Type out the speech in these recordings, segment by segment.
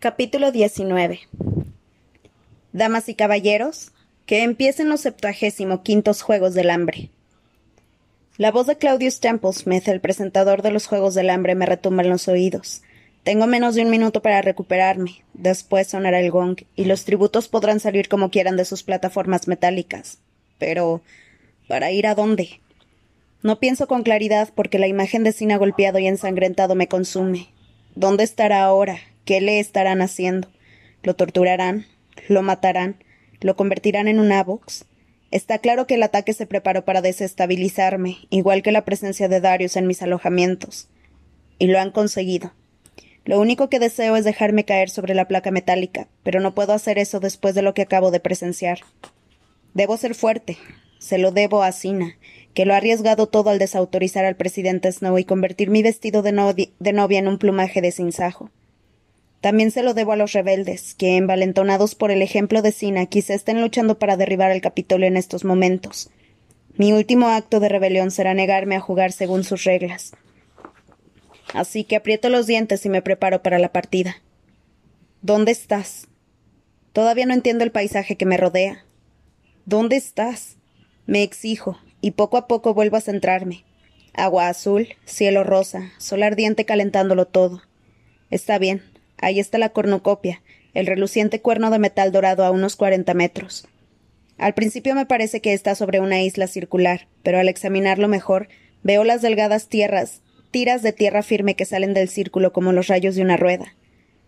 Capítulo 19 Damas y caballeros, que empiecen los septuagésimo quintos Juegos del Hambre. La voz de Claudius Templesmith, el presentador de los Juegos del Hambre, me retumba en los oídos. Tengo menos de un minuto para recuperarme. Después sonará el gong, y los tributos podrán salir como quieran de sus plataformas metálicas. Pero. ¿para ir a dónde? No pienso con claridad porque la imagen de Sina golpeado y ensangrentado me consume. ¿Dónde estará ahora? ¿Qué le estarán haciendo? ¿Lo torturarán? ¿Lo matarán? ¿Lo convertirán en un Avox? Está claro que el ataque se preparó para desestabilizarme, igual que la presencia de Darius en mis alojamientos. Y lo han conseguido. Lo único que deseo es dejarme caer sobre la placa metálica, pero no puedo hacer eso después de lo que acabo de presenciar. Debo ser fuerte. Se lo debo a Sina, que lo ha arriesgado todo al desautorizar al presidente Snow y convertir mi vestido de, novia en un plumaje de sinsajo. También se lo debo a los rebeldes, que, envalentonados por el ejemplo de Sina, quizá estén luchando para derribar el Capitolio en estos momentos. Mi último acto de rebelión será negarme a jugar según sus reglas. Así que aprieto los dientes y me preparo para la partida. ¿Dónde estás? Todavía no entiendo el paisaje que me rodea. ¿Dónde estás? Me exijo, y poco a poco vuelvo a centrarme. Agua azul, cielo rosa, sol ardiente calentándolo todo. Está bien, Ahí está la cornucopia, el reluciente cuerno de metal dorado a unos cuarenta metros. Al principio me parece que está sobre una isla circular, pero al examinarlo mejor veo las delgadas tierras, tiras de tierra firme que salen del círculo como los rayos de una rueda.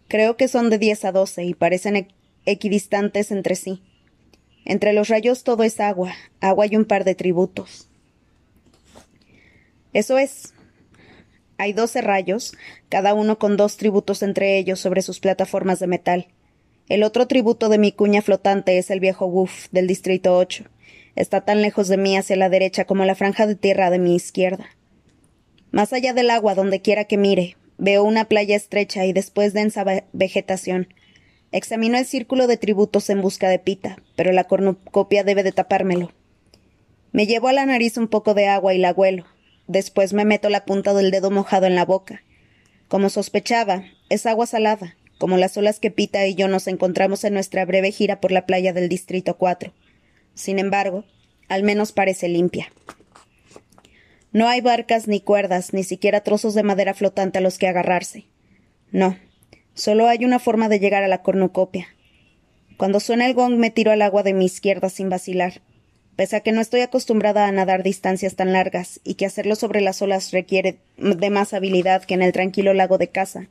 Creo que son de diez a doce y parecen equidistantes entre sí. Entre los rayos todo es agua, agua y un par de tributos. Eso es, hay doce rayos, cada uno con dos tributos entre ellos sobre sus plataformas de metal. El otro tributo de mi cuña flotante es el viejo Woof del Distrito 8. Está tan lejos de mí hacia la derecha como la franja de tierra de mi izquierda. Más allá del agua, donde quiera que mire, veo una playa estrecha y después densa vegetación. Examino el círculo de tributos en busca de pita, pero la cornucopia debe de tapármelo. Me llevo a la nariz un poco de agua y la huelo. Después me meto la punta del dedo mojado en la boca. Como sospechaba, es agua salada, como las olas que Pita y yo nos encontramos en nuestra breve gira por la playa del Distrito 4. Sin embargo, al menos parece limpia. No hay barcas ni cuerdas, ni siquiera trozos de madera flotante a los que agarrarse. No, solo hay una forma de llegar a la cornucopia. Cuando suena el gong me tiro al agua de mi izquierda sin vacilar. Pese a que no estoy acostumbrada a nadar distancias tan largas y que hacerlo sobre las olas requiere de más habilidad que en el tranquilo lago de casa,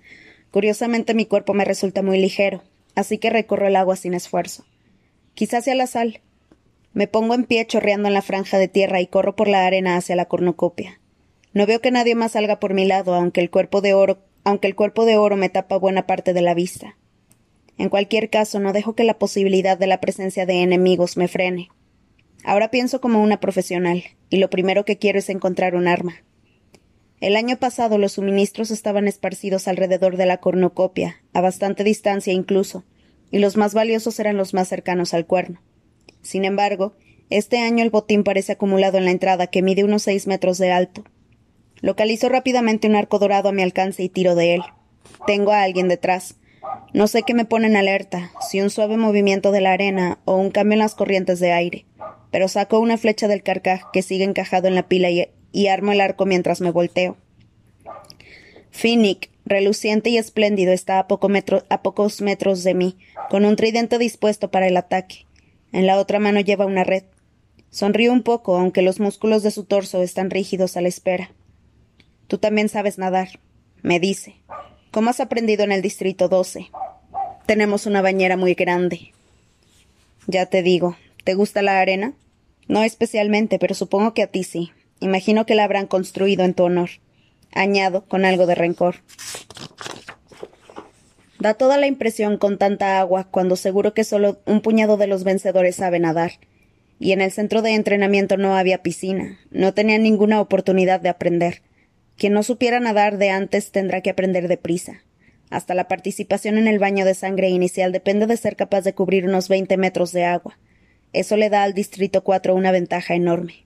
curiosamente mi cuerpo me resulta muy ligero, así que recorro el agua sin esfuerzo. Quizás sea la sal. Me pongo en pie chorreando en la franja de tierra y corro por la arena hacia la cornucopia. No veo que nadie más salga por mi lado, aunque el cuerpo de oro, aunque el cuerpo de oro me tapa buena parte de la vista. En cualquier caso, no dejo que la posibilidad de la presencia de enemigos me frene. Ahora pienso como una profesional, y lo primero que quiero es encontrar un arma. El año pasado los suministros estaban esparcidos alrededor de la cornucopia, a bastante distancia incluso, y los más valiosos eran los más cercanos al cuerno. Sin embargo, este año el botín parece acumulado en la entrada, que mide unos seis metros de alto. Localizo rápidamente un arco dorado a mi alcance y tiro de él. Tengo a alguien detrás. No sé qué me pone en alerta, si un suave movimiento de la arena o un cambio en las corrientes de aire pero saco una flecha del carcaj que sigue encajado en la pila y, armo el arco mientras me volteo. Finnick, reluciente y espléndido, está a, a pocos metros de mí, con un tridente dispuesto para el ataque. En la otra mano lleva una red. Sonrío un poco, aunque los músculos de su torso están rígidos a la espera. Tú también sabes nadar, me dice. ¿Cómo has aprendido en el Distrito 12? Tenemos una bañera muy grande. Ya te digo, ¿te gusta la arena? No especialmente, pero supongo que a ti sí. Imagino que la habrán construido en tu honor. Añado, con algo de rencor. Da toda la impresión con tanta agua, cuando seguro que solo un puñado de los vencedores sabe nadar. Y en el centro de entrenamiento no había piscina. No tenía ninguna oportunidad de aprender. Quien no supiera nadar de antes tendrá que aprender deprisa. Hasta la participación en el baño de sangre inicial depende de ser capaz de cubrir unos veinte metros de agua. Eso le da al Distrito 4 una ventaja enorme.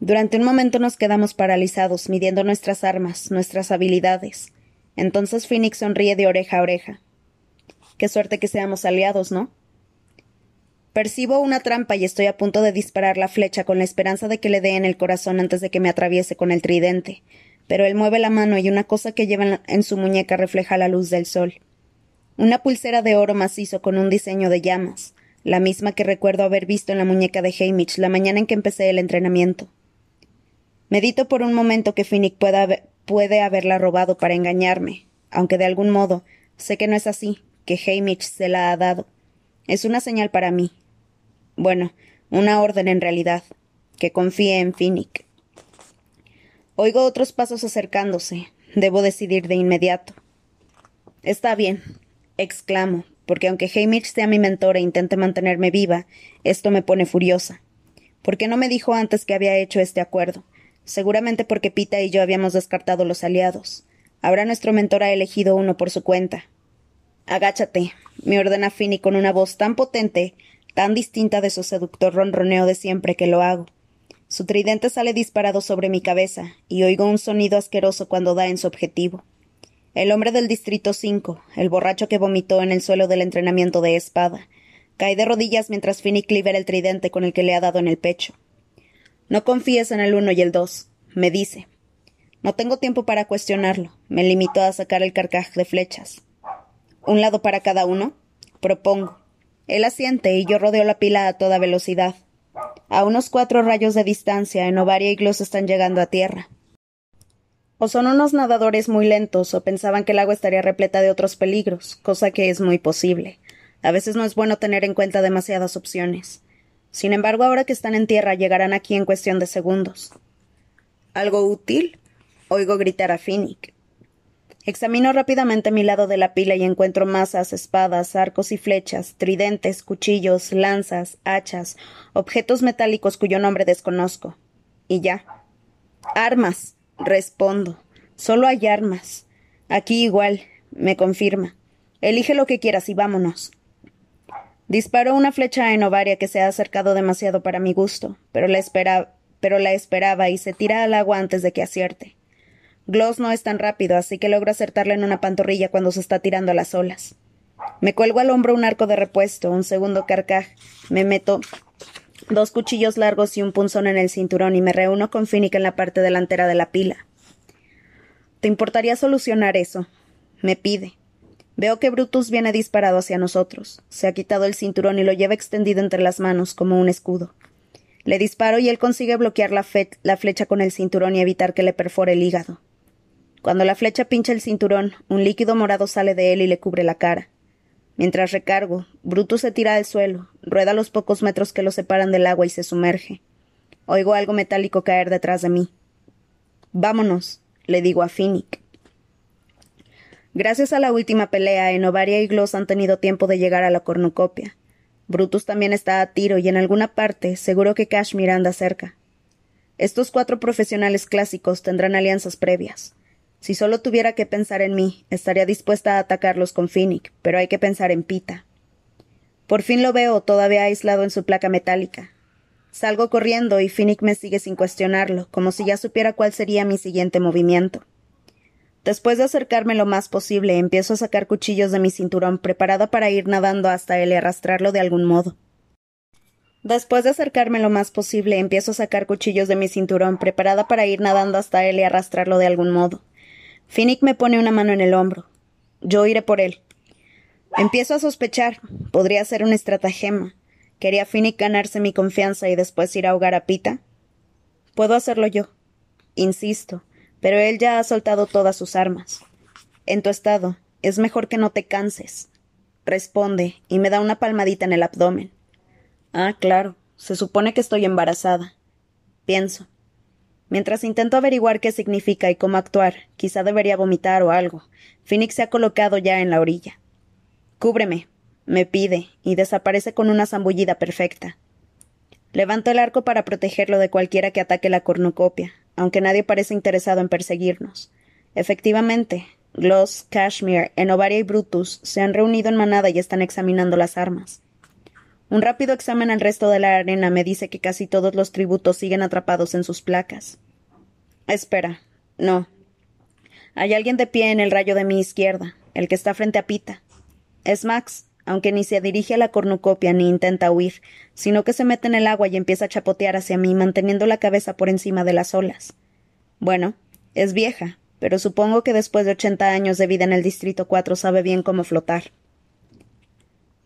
Durante un momento nos quedamos paralizados, midiendo nuestras armas, nuestras habilidades. Entonces Phoenix sonríe de oreja a oreja. Qué suerte que seamos aliados, ¿no? Percibo una trampa y estoy a punto de disparar la flecha con la esperanza de que le dé en el corazón antes de que me atraviese con el tridente. Pero él mueve la mano y una cosa que lleva en su muñeca refleja la luz del sol. Una pulsera de oro macizo con un diseño de llamas, la misma que recuerdo haber visto en la muñeca de Hamish la mañana en que empecé el entrenamiento. Medito por un momento que Finnick puede haberla robado para engañarme, aunque de algún modo sé que no es así, que Hamish se la ha dado. Es una señal para mí, bueno, una orden en realidad. Que confíe en Finnick. Oigo otros pasos acercándose. Debo decidir de inmediato. Está bien, exclamo, porque aunque Hamish sea mi mentor e intente mantenerme viva, esto me pone furiosa. ¿Por qué no me dijo antes que había hecho este acuerdo? Seguramente porque Pita y yo habíamos descartado los aliados. Ahora nuestro mentor ha elegido uno por su cuenta. Agáchate, me ordena Finny con una voz tan potente tan distinta de su seductor ronroneo de siempre que lo hago. Su tridente sale disparado sobre mi cabeza, y oigo un sonido asqueroso cuando da en su objetivo. El hombre del Distrito 5, el borracho que vomitó en el suelo del entrenamiento de espada, cae de rodillas mientras Finnick libera el tridente con el que le ha dado en el pecho. No confíes en el uno y el dos, me dice. No tengo tiempo para cuestionarlo. Me limito a sacar el carcaj de flechas. ¿Un lado para cada uno? Propongo. Él asiente y yo rodeo la pila a toda velocidad. A unos cuatro rayos de distancia, Enovaria y Gloss están llegando a tierra. O son unos nadadores muy lentos, o pensaban que el agua estaría repleta de otros peligros, cosa que es muy posible. A veces no es bueno tener en cuenta demasiadas opciones. Sin embargo, ahora que están en tierra, llegarán aquí en cuestión de segundos. ¿Algo útil? Oigo gritar a Finnick. Examino rápidamente mi lado de la pila y encuentro masas, espadas, arcos y flechas, tridentes, cuchillos, lanzas, hachas, objetos metálicos cuyo nombre desconozco. Y ya. Armas, respondo. Solo hay armas. Aquí igual, me confirma. Elige lo que quieras y vámonos. Disparo una flecha en ovaria que se ha acercado demasiado para mi gusto, pero la, espera, pero la esperaba y se tira al agua antes de que acierte. Gloss no es tan rápido, así que logro acertarle en una pantorrilla cuando se está tirando a las olas. Me cuelgo al hombro un arco de repuesto, un segundo carcaj, me meto dos cuchillos largos y un punzón en el cinturón y me reúno con Finnick en la parte delantera de la pila. ¿Te importaría solucionar eso? me pide. Veo que Brutus viene disparado hacia nosotros. Se ha quitado el cinturón y lo lleva extendido entre las manos como un escudo. Le disparo y él consigue bloquear la, la flecha con el cinturón y evitar que le perfore el hígado. Cuando la flecha pincha el cinturón, un líquido morado sale de él y le cubre la cara. Mientras recargo, Brutus se tira al suelo, rueda los pocos metros que lo separan del agua y se sumerge. Oigo algo metálico caer detrás de mí. Vámonos, le digo a Finnick. Gracias a la última pelea, Enovaria y Gloss han tenido tiempo de llegar a la cornucopia. Brutus también está a tiro y en alguna parte seguro que Kashmir anda cerca. Estos cuatro profesionales clásicos tendrán alianzas previas. Si solo tuviera que pensar en mí, estaría dispuesta a atacarlos con Finnick, pero hay que pensar en Pita. Por fin lo veo todavía aislado en su placa metálica. Salgo corriendo y Finnick me sigue sin cuestionarlo, como si ya supiera cuál sería mi siguiente movimiento. Después de acercarme lo más posible, empiezo a sacar cuchillos de mi cinturón, preparada para ir nadando hasta él y arrastrarlo de algún modo. Después de acercarme lo más posible, empiezo a sacar cuchillos de mi cinturón, preparada para ir nadando hasta él y arrastrarlo de algún modo. Me pone una mano en el hombro. Yo iré por él. Empiezo a sospechar. Podría ser un estratagema. ¿Quería Finnick ganarse mi confianza y después ir a ahogar a Pita? Puedo hacerlo yo. Insisto, pero él ya ha soltado todas sus armas. En tu estado, es mejor que no te canses. Responde y me da una palmadita en el abdomen. Ah, claro. Se supone que estoy embarazada. Pienso. Mientras intento averiguar qué significa y cómo actuar, quizá debería vomitar o algo. Phoenix se ha colocado ya en la orilla. Cúbreme, me pide, y desaparece con una zambullida perfecta. Levanto el arco para protegerlo de cualquiera que ataque la cornucopia, aunque nadie parece interesado en perseguirnos. Efectivamente, Gloss, Kashmir, Enovaria y Brutus se han reunido en manada y están examinando las armas. Un rápido examen al resto de la arena me dice que casi todos los tributos siguen atrapados en sus placas. Espera, no. Hay alguien de pie en el rayo de mi izquierda, el que está frente a Pita. Es Max, aunque ni se dirige a la cornucopia ni intenta huir, sino que se mete en el agua y empieza a chapotear hacia mí, manteniendo la cabeza por encima de las olas. Bueno, es vieja, pero supongo que después de ochenta años de vida en el Distrito 4 sabe bien cómo flotar.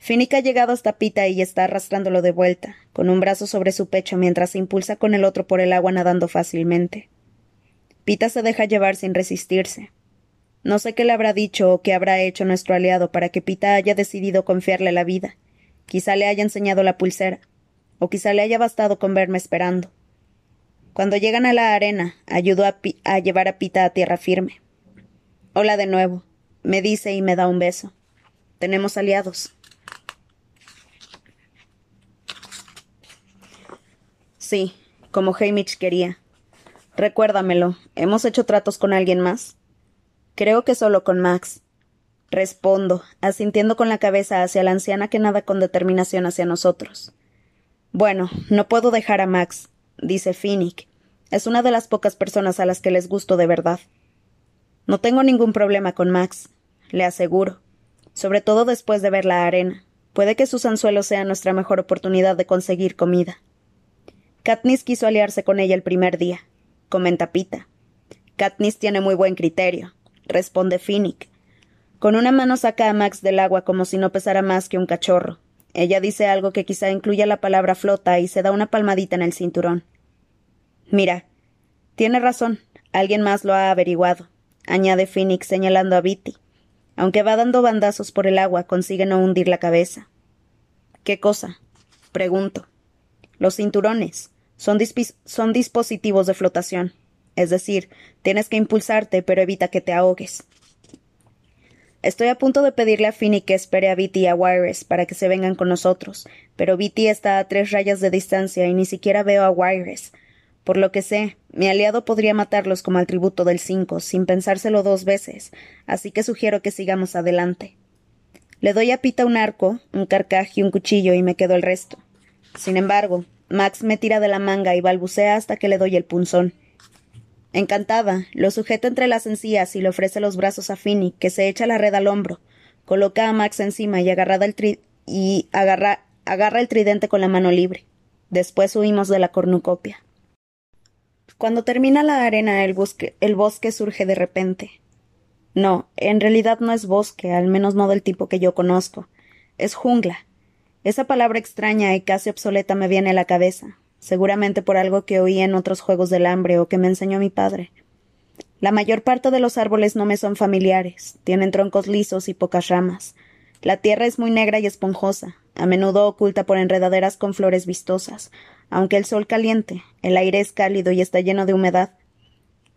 Finnick ha llegado hasta Pita y está arrastrándolo de vuelta, con un brazo sobre su pecho mientras se impulsa con el otro por el agua nadando fácilmente. Pita se deja llevar sin resistirse. No sé qué le habrá dicho o qué habrá hecho nuestro aliado para que Pita haya decidido confiarle la vida. Quizá le haya enseñado la pulsera, o quizá le haya bastado con verme esperando. Cuando llegan a la arena, ayudó a, a llevar a Pita a tierra firme. Hola de nuevo, me dice y me da un beso. Tenemos aliados. Sí, como Hamish quería. Recuérdamelo, ¿hemos hecho tratos con alguien más? Creo que solo con Max. Respondo, asintiendo con la cabeza hacia la anciana que nada con determinación hacia nosotros. Bueno, no puedo dejar a Max, dice Finnick. Es una de las pocas personas a las que les gusto de verdad. No tengo ningún problema con Max, le aseguro, sobre todo después de ver la arena. Puede que sus anzuelos sean nuestra mejor oportunidad de conseguir comida. Katniss quiso aliarse con ella el primer día, comenta Pita. Katniss tiene muy buen criterio responde Finnick. Con una mano saca a Max del agua como si no pesara más que un cachorro. Ella dice algo que quizá incluya la palabra flota y se da una palmadita en el cinturón. Mira, tiene razón. Alguien más lo ha averiguado, añade Phoenix señalando a Bitty. Aunque va dando bandazos por el agua, consigue no hundir la cabeza. ¿Qué cosa? Pregunto. Los cinturones. Son, son dispositivos de flotación. Es decir, tienes que impulsarte, pero evita que te ahogues. Estoy a punto de pedirle a Finny que espere a Viti y a Wires para que se vengan con nosotros, pero Viti está a tres rayas de distancia y ni siquiera veo a Wires. Por lo que sé, mi aliado podría matarlos como al tributo del cinco, sin pensárselo dos veces, así que sugiero que sigamos adelante. Le doy a Pita un arco, un carcaj y un cuchillo y me quedo el resto. Sin embargo, Max me tira de la manga y balbucea hasta que le doy el punzón. Encantada, lo sujeta entre las encías y le ofrece los brazos a Finny, que se echa la red al hombro, coloca a Max encima y, agarrada el y agarra, agarra el tridente con la mano libre. Después huimos de la cornucopia. Cuando termina la arena, el bosque, el bosque surge de repente. No, en realidad no es bosque, al menos no del tipo que yo conozco. Es jungla. Esa palabra extraña y casi obsoleta me viene a la cabeza, seguramente por algo que oí en otros juegos del hambre o que me enseñó mi padre. La mayor parte de los árboles no me son familiares, tienen troncos lisos y pocas ramas. La tierra es muy negra y esponjosa, a menudo oculta por enredaderas con flores vistosas, aunque el sol caliente, el aire es cálido y está lleno de humedad,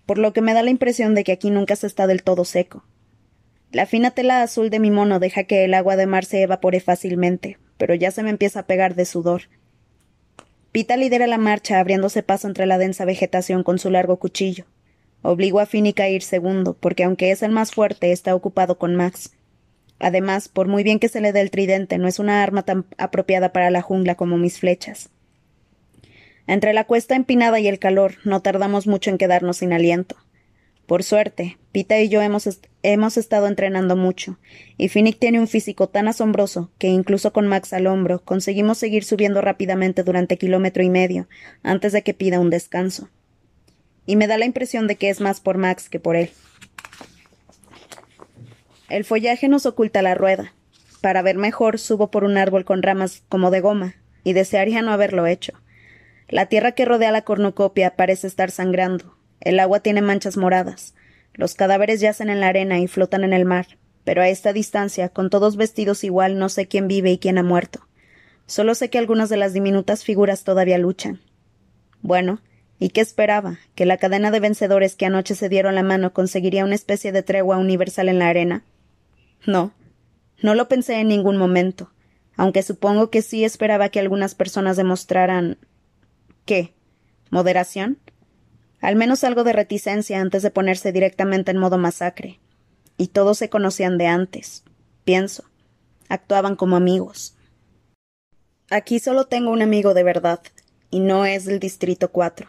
por lo que me da la impresión de que aquí nunca se está del todo seco. La fina tela azul de mi mono deja que el agua de mar se evapore fácilmente, pero ya se me empieza a pegar de sudor. Pita lidera la marcha abriéndose paso entre la densa vegetación con su largo cuchillo. Obligo a Finnick a ir segundo, porque aunque es el más fuerte, está ocupado con Max. Además, por muy bien que se le dé el tridente, no es una arma tan apropiada para la jungla como mis flechas. Entre la cuesta empinada y el calor, no tardamos mucho en quedarnos sin aliento. Por suerte, Pita y yo hemos, hemos estado entrenando mucho, y Finnick tiene un físico tan asombroso que incluso con Max al hombro conseguimos seguir subiendo rápidamente durante kilómetro y medio antes de que pida un descanso. Y me da la impresión de que es más por Max que por él. El follaje nos oculta la rueda. Para ver mejor subo por un árbol con ramas como de goma, y desearía no haberlo hecho. La tierra que rodea la cornucopia parece estar sangrando, el agua tiene manchas moradas. Los cadáveres yacen en la arena y flotan en el mar, pero a esta distancia, con todos vestidos igual, no sé quién vive y quién ha muerto. Solo sé que algunas de las diminutas figuras todavía luchan. Bueno, ¿y qué esperaba? ¿Que la cadena de vencedores que anoche se dieron la mano conseguiría una especie de tregua universal en la arena? No, no lo pensé en ningún momento, aunque supongo que sí esperaba que algunas personas demostraran. ¿Qué? ¿Moderación? Al menos algo de reticencia antes de ponerse directamente en modo masacre. Y todos se conocían de antes, pienso. Actuaban como amigos. Aquí solo tengo un amigo de verdad, y no es del Distrito 4.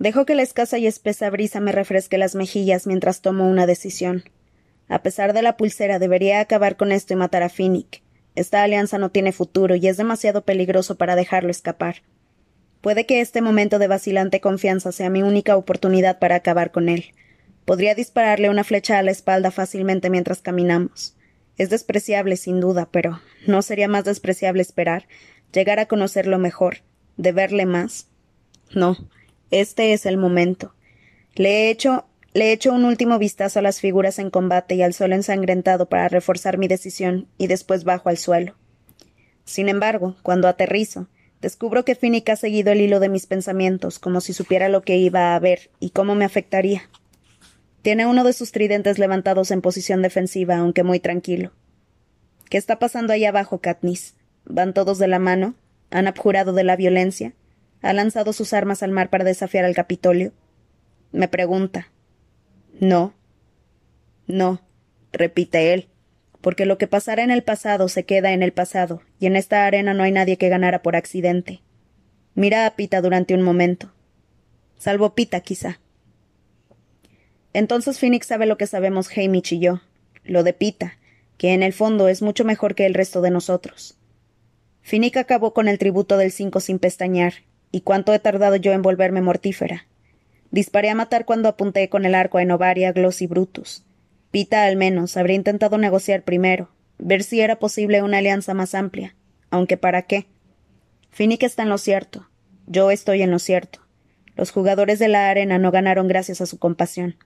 Dejo que la escasa y espesa brisa me refresque las mejillas mientras tomo una decisión. A pesar de la pulsera, debería acabar con esto y matar a Finnick. Esta alianza no tiene futuro y es demasiado peligroso para dejarlo escapar. Puede que este momento de vacilante confianza sea mi única oportunidad para acabar con él. Podría dispararle una flecha a la espalda fácilmente mientras caminamos. Es despreciable, sin duda, pero ¿no sería más despreciable esperar, llegar a conocerlo mejor, de verle más? No, este es el momento. Le he hecho le echo un último vistazo a las figuras en combate y al suelo ensangrentado para reforzar mi decisión y después bajo al suelo. Sin embargo, cuando aterrizo, descubro que Finnick ha seguido el hilo de mis pensamientos, como si supiera lo que iba a ver y cómo me afectaría. Tiene uno de sus tridentes levantados en posición defensiva, aunque muy tranquilo. ¿Qué está pasando ahí abajo, Katniss? ¿Van todos de la mano? ¿Han abjurado de la violencia? ¿Ha lanzado sus armas al mar para desafiar al Capitolio? Me pregunta, no. No, repite él, porque lo que pasara en el pasado se queda en el pasado, y en esta arena no hay nadie que ganara por accidente. Mira a Pita durante un momento. Salvo Pita, quizá. Entonces Phoenix sabe lo que sabemos Hamish y yo, lo de Pita, que en el fondo es mucho mejor que el resto de nosotros. Finnick acabó con el tributo del cinco sin pestañear, y cuánto he tardado yo en volverme mortífera. Disparé a matar cuando apunté con el arco a Enovaria, Gloss y Brutus. Pita, al menos, habría intentado negociar primero, ver si era posible una alianza más amplia. Aunque para qué. Finnick está en lo cierto. Yo estoy en lo cierto. Los jugadores de la arena no ganaron gracias a su compasión.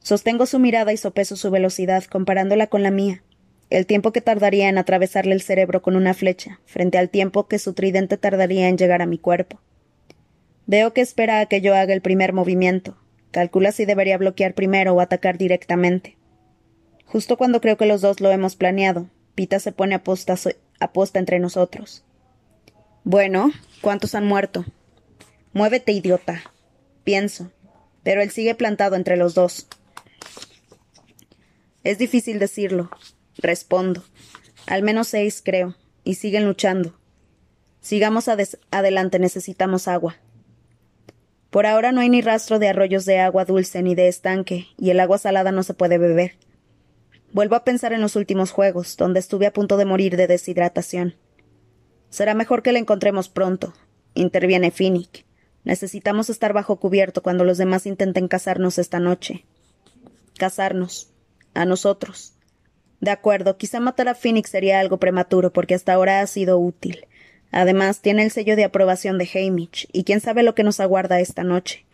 Sostengo su mirada y sopeso su velocidad, comparándola con la mía. El tiempo que tardaría en atravesarle el cerebro con una flecha, frente al tiempo que su tridente tardaría en llegar a mi cuerpo. Veo que espera a que yo haga el primer movimiento. Calcula si debería bloquear primero o atacar directamente. Justo cuando creo que los dos lo hemos planeado, Pita se pone a entre nosotros. Bueno, ¿cuántos han muerto? Muévete, idiota. Pienso. Pero él sigue plantado entre los dos. Es difícil decirlo. Respondo. Al menos seis, creo. Y siguen luchando. Sigamos adelante, necesitamos agua. Por ahora no hay ni rastro de arroyos de agua dulce ni de estanque, y el agua salada no se puede beber. Vuelvo a pensar en los últimos juegos, donde estuve a punto de morir de deshidratación. Será mejor que la encontremos pronto, interviene Finnick. Necesitamos estar bajo cubierto cuando los demás intenten cazarnos esta noche. Cazarnos. A nosotros. De acuerdo, quizá matar a Phoenix sería algo prematuro porque hasta ahora ha sido útil. Además, tiene el sello de aprobación de Hamish, y quién sabe lo que nos aguarda esta noche.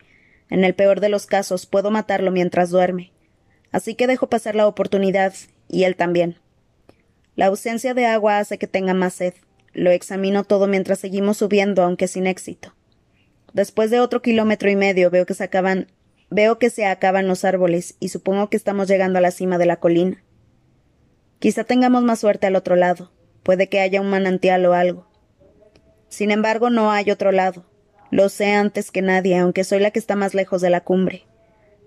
En el peor de los casos, puedo matarlo mientras duerme. Así que dejo pasar la oportunidad, y él también. La ausencia de agua hace que tenga más sed. Lo examino todo mientras seguimos subiendo, aunque sin éxito. Después de otro kilómetro y medio veo que se acaban veo que se acaban los árboles y supongo que estamos llegando a la cima de la colina. Quizá tengamos más suerte al otro lado. Puede que haya un manantial o algo. Sin embargo, no hay otro lado. Lo sé antes que nadie, aunque soy la que está más lejos de la cumbre.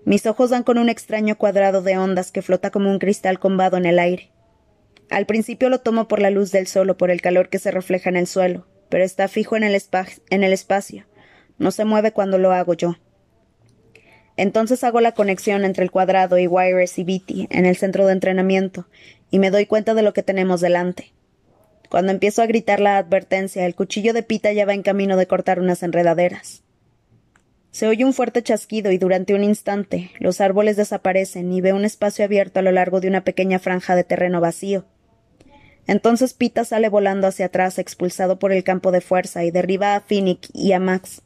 Mis ojos dan con un extraño cuadrado de ondas que flota como un cristal combado en el aire. Al principio lo tomo por la luz del sol o por el calor que se refleja en el suelo, pero está fijo en el, en el espacio. No se mueve cuando lo hago yo. Entonces hago la conexión entre el cuadrado y Wires y Beatty en el centro de entrenamiento y me doy cuenta de lo que tenemos delante. Cuando empiezo a gritar la advertencia, el cuchillo de pita ya va en camino de cortar unas enredaderas. Se oye un fuerte chasquido y durante un instante los árboles desaparecen y veo un espacio abierto a lo largo de una pequeña franja de terreno vacío. Entonces Pita sale volando hacia atrás, expulsado por el campo de fuerza, y derriba a Finnick y a Max.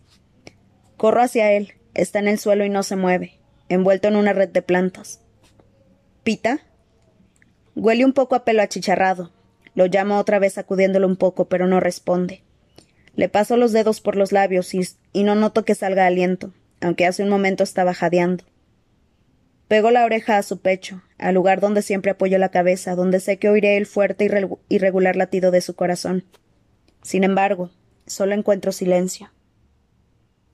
Corro hacia él. Está en el suelo y no se mueve, envuelto en una red de plantas. ¿Pita? Huele un poco a pelo achicharrado, lo llamo otra vez sacudiéndolo un poco, pero no responde. Le paso los dedos por los labios y, no noto que salga aliento, aunque hace un momento estaba jadeando. Pego la oreja a su pecho, al lugar donde siempre apoyo la cabeza, donde sé que oiré el fuerte y regular latido de su corazón. Sin embargo, solo encuentro silencio.